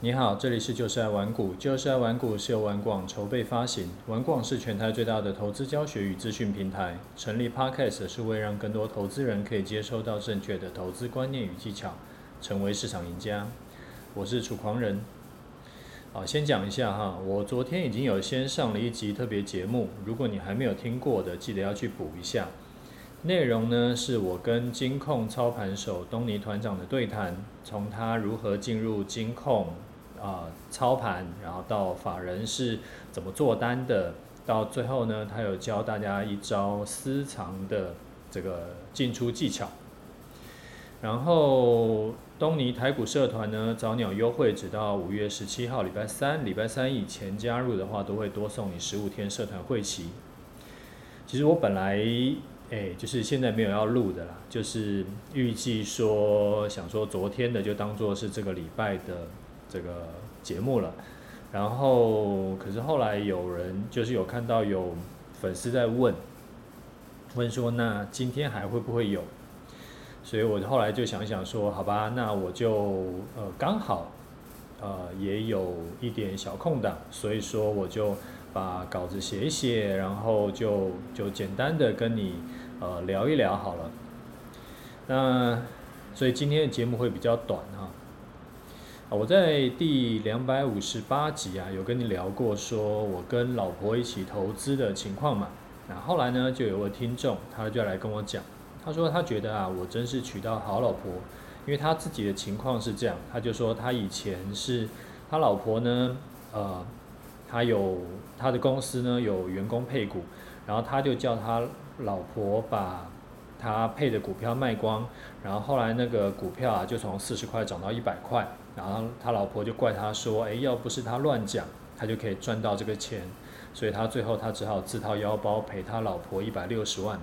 你好，这里是就是爱玩股，就是爱玩股是由玩广筹备发行，玩广是全台最大的投资教学与资讯平台。成立 Podcast 是为让更多投资人可以接收到正确的投资观念与技巧，成为市场赢家。我是楚狂人。好，先讲一下哈，我昨天已经有先上了一集特别节目，如果你还没有听过的，记得要去补一下。内容呢，是我跟金控操盘手东尼团长的对谈，从他如何进入金控。啊、操盘，然后到法人是怎么做单的，到最后呢，他有教大家一招私藏的这个进出技巧。然后东尼台股社团呢，早鸟优惠，直到五月十七号礼拜三，礼拜三以前加入的话，都会多送你十五天社团会期。其实我本来哎，就是现在没有要录的啦，就是预计说想说昨天的就当做是这个礼拜的。这个节目了，然后可是后来有人就是有看到有粉丝在问，问说那今天还会不会有？所以我后来就想想说，好吧，那我就呃刚好呃也有一点小空档，所以说我就把稿子写一写，然后就就简单的跟你呃聊一聊好了。那所以今天的节目会比较短哈。我在第两百五十八集啊，有跟你聊过，说我跟老婆一起投资的情况嘛。那后来呢，就有个听众，他就来跟我讲，他说他觉得啊，我真是娶到好老婆，因为他自己的情况是这样，他就说他以前是他老婆呢，呃，他有他的公司呢有员工配股，然后他就叫他老婆把他配的股票卖光，然后后来那个股票啊就从四十块涨到一百块。然后他老婆就怪他说：“哎，要不是他乱讲，他就可以赚到这个钱。”所以他最后他只好自掏腰包赔他老婆一百六十万。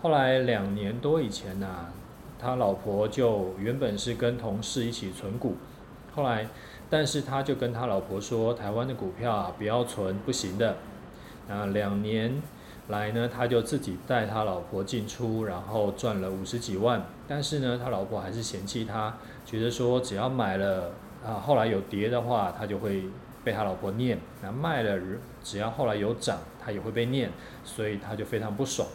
后来两年多以前呢，他老婆就原本是跟同事一起存股，后来但是他就跟他老婆说：“台湾的股票啊，不要存，不行的。”那两年来呢，他就自己带他老婆进出，然后赚了五十几万。但是呢，他老婆还是嫌弃他。觉得说只要买了啊，后来有跌的话，他就会被他老婆念；那卖了，只要后来有涨，他也会被念，所以他就非常不爽。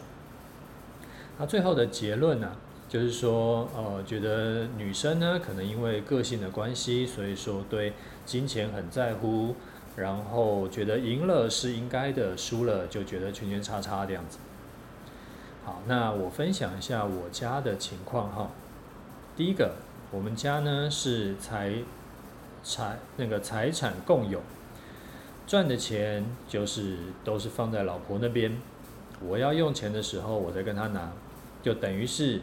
那最后的结论呢，就是说，呃，觉得女生呢，可能因为个性的关系，所以说对金钱很在乎，然后觉得赢了是应该的，输了就觉得圈圈叉叉这样子。好，那我分享一下我家的情况哈。第一个。我们家呢是财财那个财产共有，赚的钱就是都是放在老婆那边，我要用钱的时候我再跟她拿，就等于是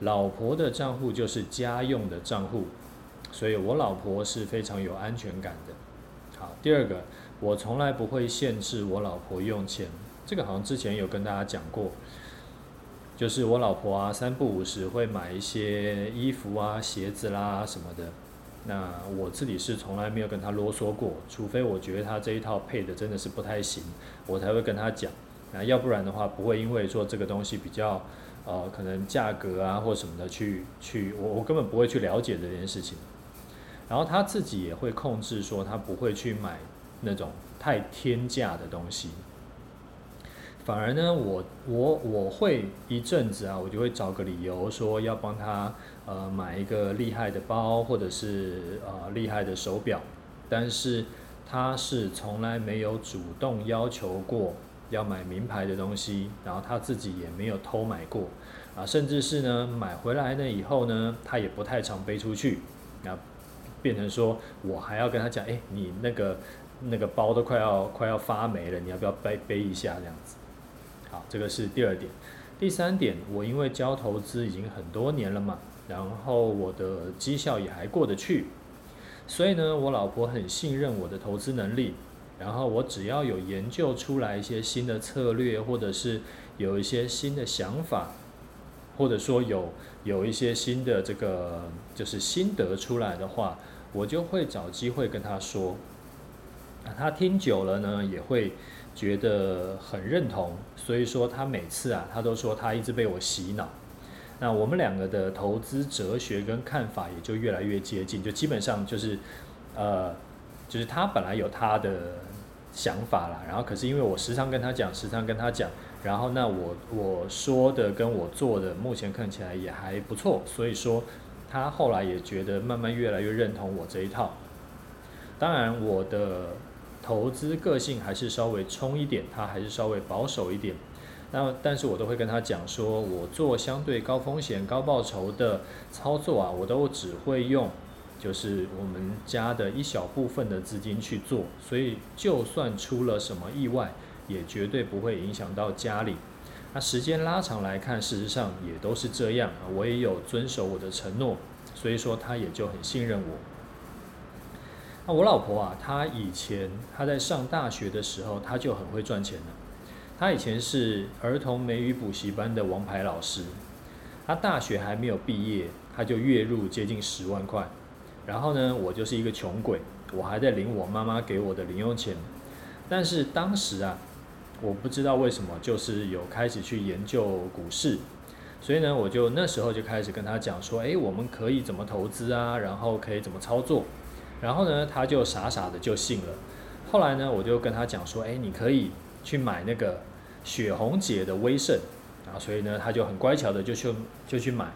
老婆的账户就是家用的账户，所以我老婆是非常有安全感的。好，第二个，我从来不会限制我老婆用钱，这个好像之前有跟大家讲过。就是我老婆啊，三不五时会买一些衣服啊、鞋子啦什么的。那我自己是从来没有跟她啰嗦过，除非我觉得她这一套配的真的是不太行，我才会跟她讲。那要不然的话，不会因为说这个东西比较呃可能价格啊或什么的去去，我我根本不会去了解这件事情。然后她自己也会控制说，她不会去买那种太天价的东西。反而呢，我我我会一阵子啊，我就会找个理由说要帮他呃买一个厉害的包，或者是呃厉害的手表，但是他是从来没有主动要求过要买名牌的东西，然后他自己也没有偷买过。啊，甚至是呢买回来呢以后呢，他也不太常背出去，啊，变成说我还要跟他讲，哎，你那个那个包都快要快要发霉了，你要不要背背一下这样子？好，这个是第二点。第三点，我因为教投资已经很多年了嘛，然后我的绩效也还过得去，所以呢，我老婆很信任我的投资能力。然后我只要有研究出来一些新的策略，或者是有一些新的想法，或者说有有一些新的这个就是心得出来的话，我就会找机会跟她说。那她听久了呢，也会。觉得很认同，所以说他每次啊，他都说他一直被我洗脑。那我们两个的投资哲学跟看法也就越来越接近，就基本上就是，呃，就是他本来有他的想法啦，然后可是因为我时常跟他讲，时常跟他讲，然后那我我说的跟我做的目前看起来也还不错，所以说他后来也觉得慢慢越来越认同我这一套。当然，我的投资个性还是稍微冲一点，他还是稍微保守一点。那但是我都会跟他讲说，我做相对高风险高报酬的操作啊，我都只会用，就是我们家的一小部分的资金去做，所以就算出了什么意外，也绝对不会影响到家里。那时间拉长来看，事实上也都是这样，我也有遵守我的承诺，所以说他也就很信任我。那我老婆啊，她以前她在上大学的时候，她就很会赚钱了。她以前是儿童美语补习班的王牌老师，她大学还没有毕业，她就月入接近十万块。然后呢，我就是一个穷鬼，我还在领我妈妈给我的零用钱。但是当时啊，我不知道为什么，就是有开始去研究股市，所以呢，我就那时候就开始跟她讲说，诶，我们可以怎么投资啊？然后可以怎么操作？然后呢，他就傻傻的就信了。后来呢，我就跟他讲说，哎，你可以去买那个雪红姐的威盛，啊所以呢，他就很乖巧的就去就去买。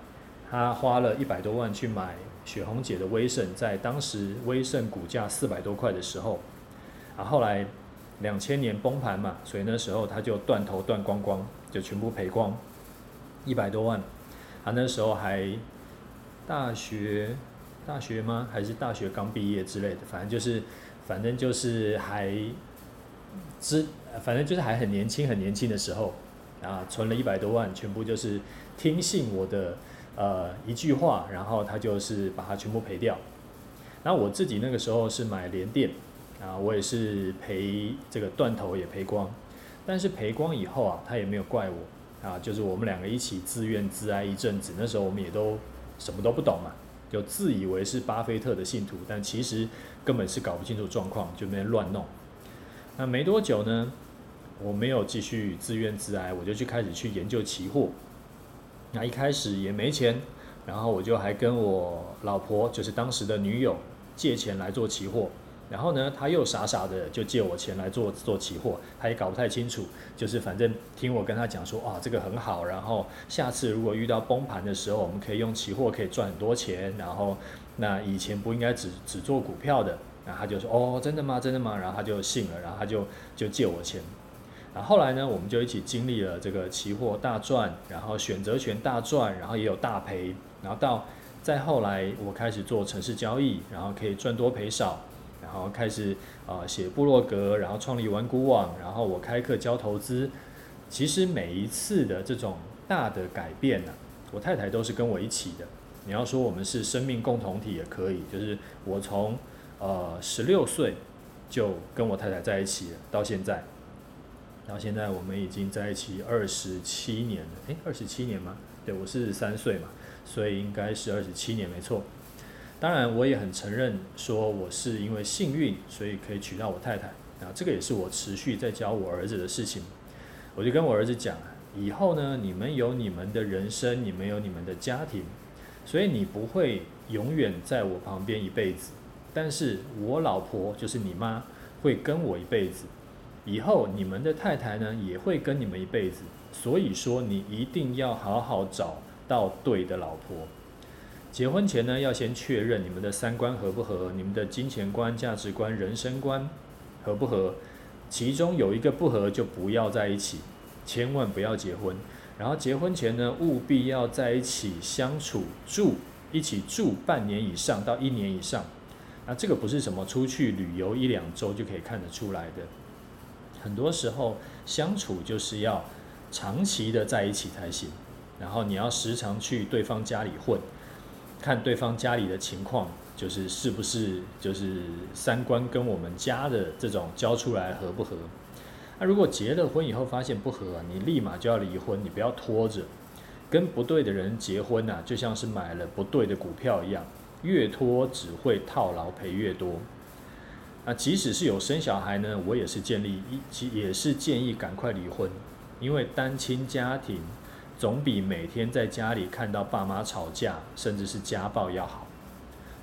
他花了一百多万去买雪红姐的威盛，在当时威盛股价四百多块的时候，啊，后来两千年崩盘嘛，所以那时候他就断头断光光，就全部赔光，一百多万。他那时候还大学。大学吗？还是大学刚毕业之类的？反正就是，反正就是还，之，反正就是还很年轻，很年轻的时候，啊，存了一百多万，全部就是听信我的呃一句话，然后他就是把它全部赔掉。然后我自己那个时候是买联电，啊，我也是赔这个断头也赔光，但是赔光以后啊，他也没有怪我，啊，就是我们两个一起自怨自哀一阵子。那时候我们也都什么都不懂嘛。就自以为是巴菲特的信徒，但其实根本是搞不清楚状况，就那边乱弄。那没多久呢，我没有继续自怨自哀，我就去开始去研究期货。那一开始也没钱，然后我就还跟我老婆，就是当时的女友借钱来做期货。然后呢，他又傻傻的就借我钱来做做期货，他也搞不太清楚，就是反正听我跟他讲说，哇，这个很好，然后下次如果遇到崩盘的时候，我们可以用期货可以赚很多钱，然后那以前不应该只只做股票的，然后他就说，哦，真的吗？真的吗？然后他就信了，然后他就就借我钱，然后后来呢，我们就一起经历了这个期货大赚，然后选择权大赚，然后也有大赔，然后到再后来我开始做城市交易，然后可以赚多赔少。然后开始啊写部落格，然后创立玩股网，然后我开课教投资。其实每一次的这种大的改变呢、我太太都是跟我一起的。你要说我们是生命共同体也可以，就是我从呃十六岁就跟我太太在一起了，到现在，到现在我们已经在一起二十七年了。诶，二十七年吗？对，我是三岁嘛，所以应该是二十七年，没错。当然，我也很承认，说我是因为幸运，所以可以娶到我太太。啊，这个也是我持续在教我儿子的事情。我就跟我儿子讲，以后呢，你们有你们的人生，你们有你们的家庭，所以你不会永远在我旁边一辈子。但是我老婆就是你妈，会跟我一辈子。以后你们的太太呢，也会跟你们一辈子。所以说，你一定要好好找到对的老婆。结婚前呢，要先确认你们的三观合不合，你们的金钱观、价值观、人生观合不合。其中有一个不合，就不要在一起，千万不要结婚。然后结婚前呢，务必要在一起相处住，一起住半年以上到一年以上。那这个不是什么出去旅游一两周就可以看得出来的。很多时候相处就是要长期的在一起才行。然后你要时常去对方家里混。看对方家里的情况，就是是不是就是三观跟我们家的这种交出来合不合？那如果结了婚以后发现不合，你立马就要离婚，你不要拖着。跟不对的人结婚呐，就像是买了不对的股票一样，越拖只会套牢赔越多。那即使是有生小孩呢，我也是建议一，也是建议赶快离婚，因为单亲家庭。总比每天在家里看到爸妈吵架，甚至是家暴要好，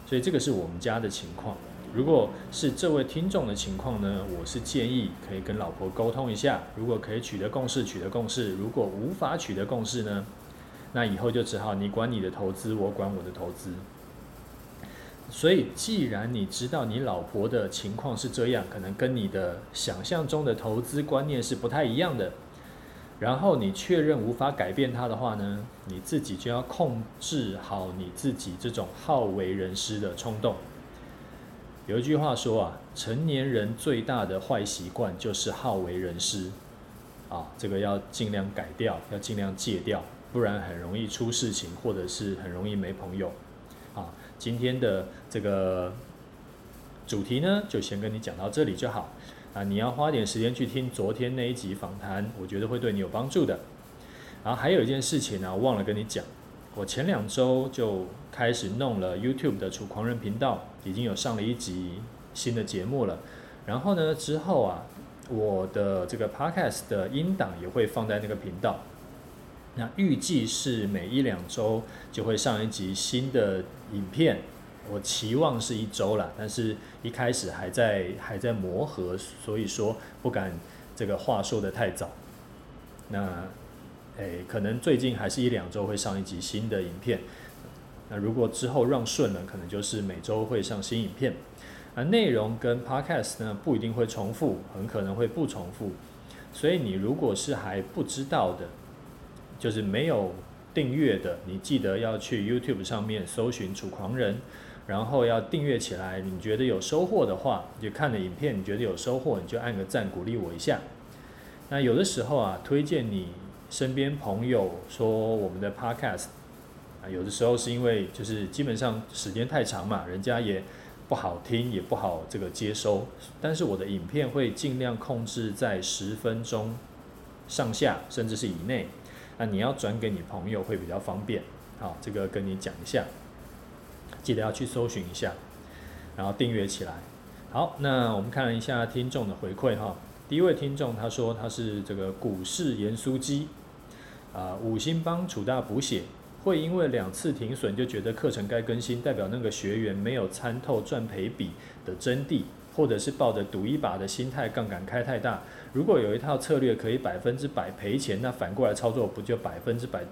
所以这个是我们家的情况。如果是这位听众的情况呢，我是建议可以跟老婆沟通一下，如果可以取得共识，取得共识；如果无法取得共识呢，那以后就只好你管你的投资，我管我的投资。所以，既然你知道你老婆的情况是这样，可能跟你的想象中的投资观念是不太一样的，然后你确认无法改变它的话呢，你自己就要控制好你自己这种好为人师的冲动。有一句话说啊，成年人最大的坏习惯就是好为人师，啊，这个要尽量改掉，要尽量戒掉，不然很容易出事情，或者是很容易没朋友。啊，今天的这个主题呢，就先跟你讲到这里就好。啊，你要花点时间去听昨天那一集访谈，我觉得会对你有帮助的。然后还有一件事情呢，我忘了跟你讲，我前两周就开始弄了 YouTube 的楚狂人频道，已经有上了一集新的节目了。然后呢，之后啊，我的这个 Podcast 的音档也会放在那个频道。那预计是每一两周就会上一集新的影片，我期望是一周啦，但是一开始还在还在磨合，所以说不敢这个话说得太早。那诶，可能最近还是一两周会上一集新的影片。那如果之后让顺了，可能就是每周会上新影片。那内容跟 Podcast 呢，不一定会重复，很可能会不重复。所以你如果是还不知道的，就是没有订阅的，你记得要去 YouTube 上面搜寻“楚狂人”，然后要订阅起来。你觉得有收获的话，就看了影片，你觉得有收获，你就按个赞鼓励我一下。那有的时候啊，推荐你身边朋友说我们的 Podcast 啊，有的时候是因为就是基本上时间太长嘛，人家也不好听，也不好这个接收。但是我的影片会尽量控制在十分钟上下，甚至是以内。那你要转给你朋友会比较方便，好，这个跟你讲一下，记得要去搜寻一下，然后订阅起来。好，那我们看一下听众的回馈哈，第一位听众他说他是这个股市盐酥鸡，啊，五星帮楚大补血，会因为两次停损就觉得课程该更新，代表那个学员没有参透赚赔比的真谛。或者是抱着赌一把的心态，杠杆开太大。如果有一套策略可以百分之百赔钱，那反过来操作不就百分之百，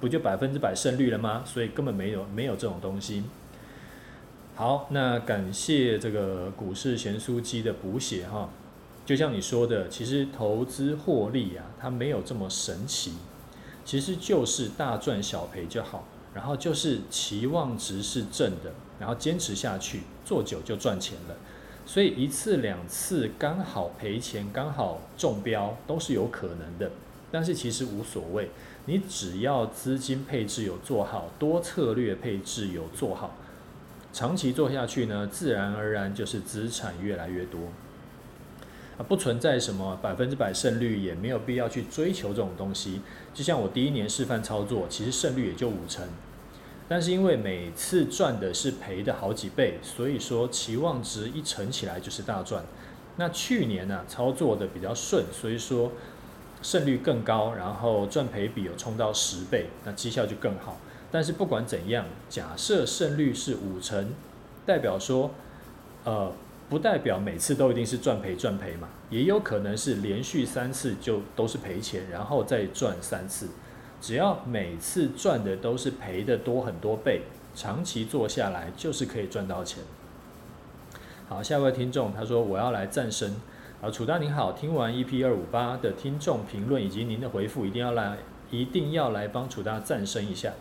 不就百分之百胜率了吗？所以根本没有没有这种东西。好，那感谢这个股市咸酥鸡的补血哈。就像你说的，其实投资获利啊，它没有这么神奇，其实就是大赚小赔就好，然后就是期望值是正的，然后坚持下去，做久就赚钱了。所以一次两次刚好赔钱，刚好中标都是有可能的，但是其实无所谓，你只要资金配置有做好，多策略配置有做好，长期做下去呢，自然而然就是资产越来越多，啊，不存在什么百分之百胜率，也没有必要去追求这种东西。就像我第一年示范操作，其实胜率也就五成。但是因为每次赚的是赔的好几倍，所以说期望值一乘起来就是大赚。那去年呢、操作的比较顺，所以说胜率更高，然后赚赔比有冲到十倍，那绩效就更好。但是不管怎样，假设胜率是五成，代表说，呃，不代表每次都一定是赚赔赚赔嘛，也有可能是连续三次就都是赔钱，然后再赚三次。只要每次赚的都是赔的多很多倍，长期做下来就是可以赚到钱。好，下一位听众他说我要来赞声啊，楚大您好，听完 EP 二五八的听众评论以及您的回复，一定要来一定要来帮楚大赞声一下。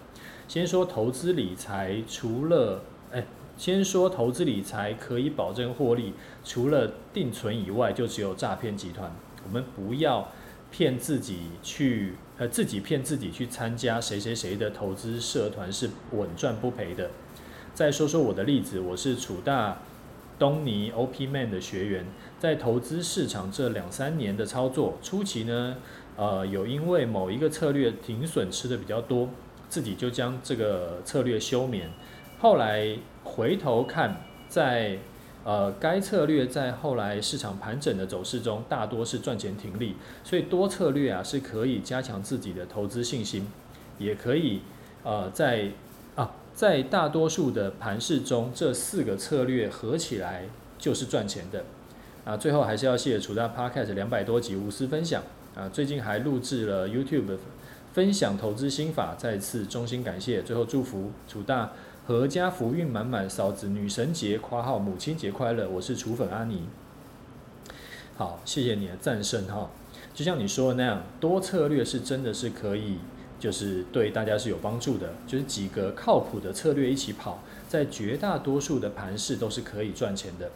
先说投资理财，除了哎，先说投资理财可以保证获利，除了定存以外，就只有诈骗集团。我们不要骗自己去。呃，自己骗自己去参加谁谁谁的投资社团是稳赚不赔的。再说说我的例子，我是楚大东尼 OP Man 的学员，在投资市场这两三年的操作初期呢，呃，有因为某一个策略停损吃的比较多，自己就将这个策略休眠。后来回头看，在呃，该策略在后来市场盘整的走势中，大多是赚钱停利，所以多策略啊是可以加强自己的投资信心，也可以呃在啊在大多数的盘势中，这四个策略合起来就是赚钱的。啊，最后还是要谢楚大 Podcast 两百多集无私分享啊，最近还录制了 YouTube 分享投资心法，再次衷心感谢。最后祝福楚大阖家福运满满，嫂子女神节括号母亲节快乐。我是楚粉阿尼。好，谢谢你的赞声哈。就像你说的那样，多策略是真的是可以。就是对大家是有帮助的，就是几个靠谱的策略一起跑，在绝大多数的盘势都是可以赚钱的。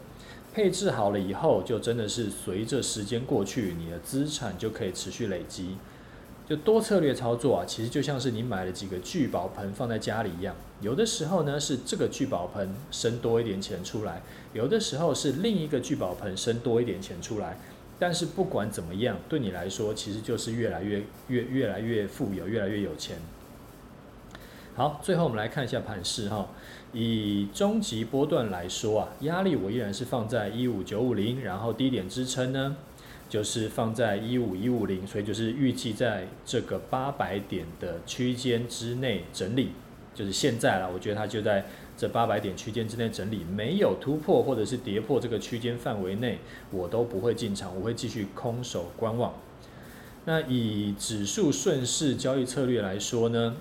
配置好了以后，就真的是随着时间过去，你的资产就可以持续累积。就多策略操作啊，其实就像是你买了几个聚宝盆放在家里一样，有的时候呢是这个聚宝盆生多一点钱出来，有的时候是另一个聚宝盆生多一点钱出来。但是不管怎么样，对你来说其实就是越来越越越来越富有，越来越有钱。好，最后我们来看一下盘势哈。以中级波段来说啊，压力我依然是放在一五九五零，然后低点支撑呢，就是放在一五一五零，所以就是预计在这个八百点的区间之内整理，就是现在了。我觉得它就在。这八百点区间之内整理，没有突破或者是跌破这个区间范围内，我都不会进场，我会继续空手观望。那以指数顺势交易策略来说呢，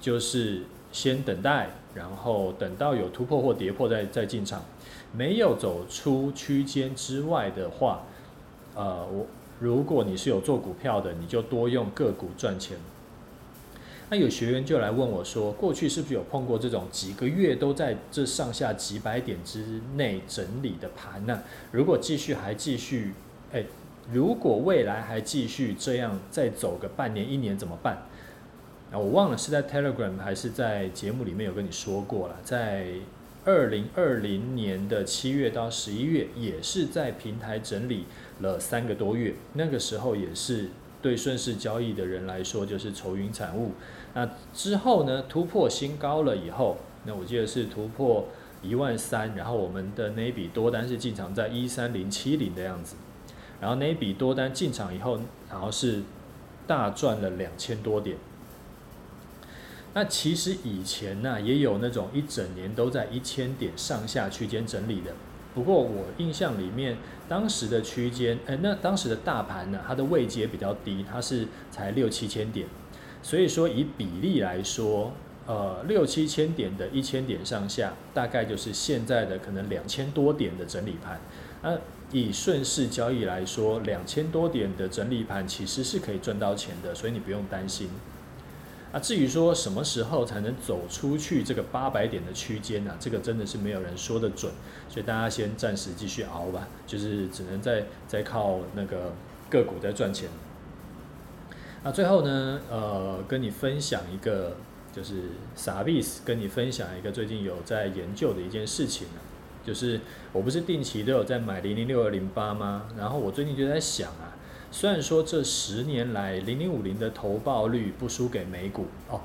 就是先等待，然后等到有突破或跌破再再进场。没有走出区间之外的话，呃，我如果你是有做股票的，你就多用个股赚钱。那有学员就来问我说，过去是不是有碰过这种几个月都在这上下几百点之内整理的盘呢？如果继续还继续，哎，如果未来还继续这样再走个半年一年怎么办？啊，我忘了是在 Telegram 还是在节目里面有跟你说过了，在二零二零年的七月到十一月，也是在平台整理了三个多月，那个时候也是。对顺势交易的人来说，就是愁云惨雾。那之后呢，突破新高了以后，那我记得是突破一万三，然后我们的那一笔多单是进场在一三零七零的样子，然后那一笔多单进场以后，然后是大赚了两千多点。那其实以前呢，也有那种一整年都在一千点上下区间整理的。不过我印象里面，当时的区间，哎，那当时的大盘呢，它的位阶比较低，它是才六七千点，所以说以比例来说，呃，六七千点的一千点上下，大概就是现在的可能两千多点的整理盘。那以顺势交易来说，两千多点的整理盘其实是可以赚到钱的，所以你不用担心。啊，至于说什么时候才能走出去这个八百点的区间呢？这个真的是没有人说得准，所以大家先暂时继续熬吧，就是只能在在靠那个个股在赚钱。那最后呢，呃，跟你分享一个，就是傻逼跟你分享一个最近有在研究的一件事情，就是我不是定期都有在买零零六二零八吗？然后我最近就在想啊。虽然说这十年来零零五零的投报率不输给美股哦，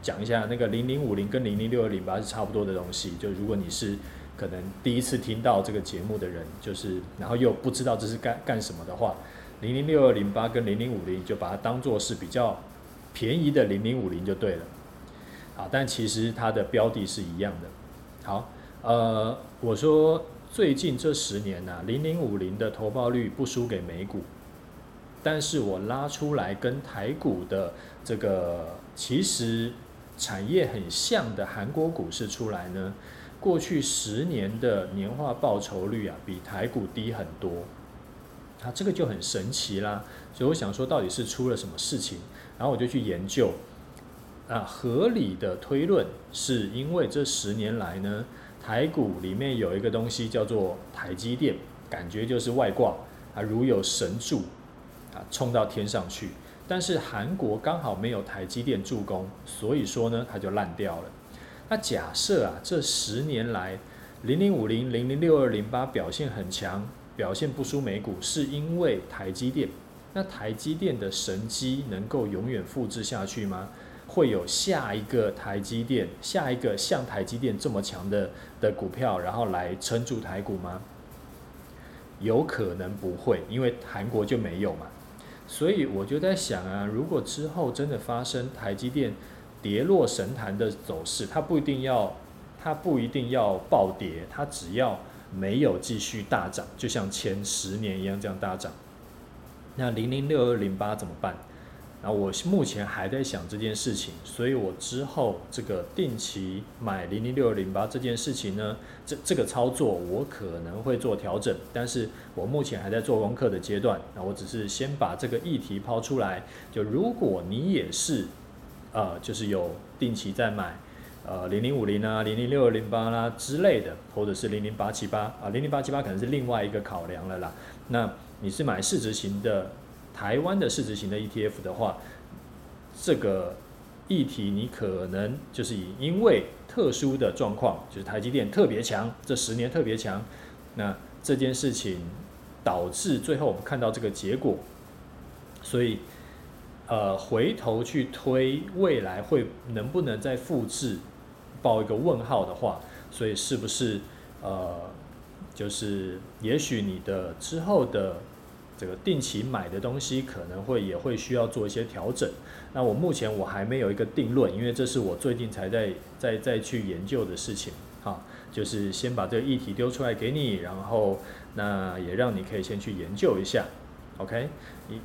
讲一下那个零零五零跟零零六二零八是差不多的东西。就如果你是可能第一次听到这个节目的人，就是然后又不知道这是干干什么的话，零零六二零八跟零零五零就把它当做是比较便宜的零零五零就对了。好，但其实它的标的是一样的。好，呃，我说最近这十年呐、零零五零的投报率不输给美股。但是我拉出来跟台股的这个其实产业很像的韩国股市出来呢，过去十年的年化报酬率啊比台股低很多，啊这个就很神奇啦。所以我想说到底是出了什么事情，然后我就去研究，啊合理的推论是因为这十年来呢，台股里面有一个东西叫做台积电，感觉就是外挂啊如有神助。冲到天上去，但是韩国刚好没有台积电助攻，所以说呢，它就烂掉了。那假设啊，这十年来，零零五零、零零六二零八表现很强，表现不输美股，是因为台积电。那台积电的神机能够永远复制下去吗？会有下一个台积电，下一个像台积电这么强的的股票，然后来撑住台股吗？有可能不会，因为韩国就没有嘛。所以我就在想啊，如果之后真的发生台积电跌落神坛的走势，它不一定要，它不一定要暴跌，它只要没有继续大涨，就像前十年一样这样大涨。那零零六二零八怎么办？然后我目前还在想这件事情，所以我之后这个定期买零零六二零八这件事情呢，这这个操作我可能会做调整，但是我目前还在做功课的阶段。那我只是先把这个议题抛出来，就如果你也是，呃，就是有定期在买，呃，零零五零啊，零零六二零八啦之类的，或者是零零八七八啊，零零八七八可能是另外一个考量了啦。那你是买市值型的？台湾的市值型的 ETF 的话，这个议题你可能就是以因为特殊的状况，就是台积电特别强，这十年特别强，那这件事情导致最后我们看到这个结果，所以呃回头去推未来会能不能再复制，报一个问号的话，所以是不是呃就是也许你的之后的。这个定期买的东西可能会也会需要做一些调整。那我目前我还没有一个定论，因为这是我最近才在在在去研究的事情。哈，就是先把这个议题丢出来给你，然后那也让你可以先去研究一下。OK，你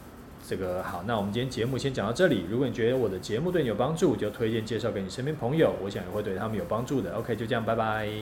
这个好，那我们今天节目先讲到这里。如果你觉得我的节目对你有帮助，就推荐介绍给你身边朋友，我想也会对他们有帮助的。OK，就这样，拜拜。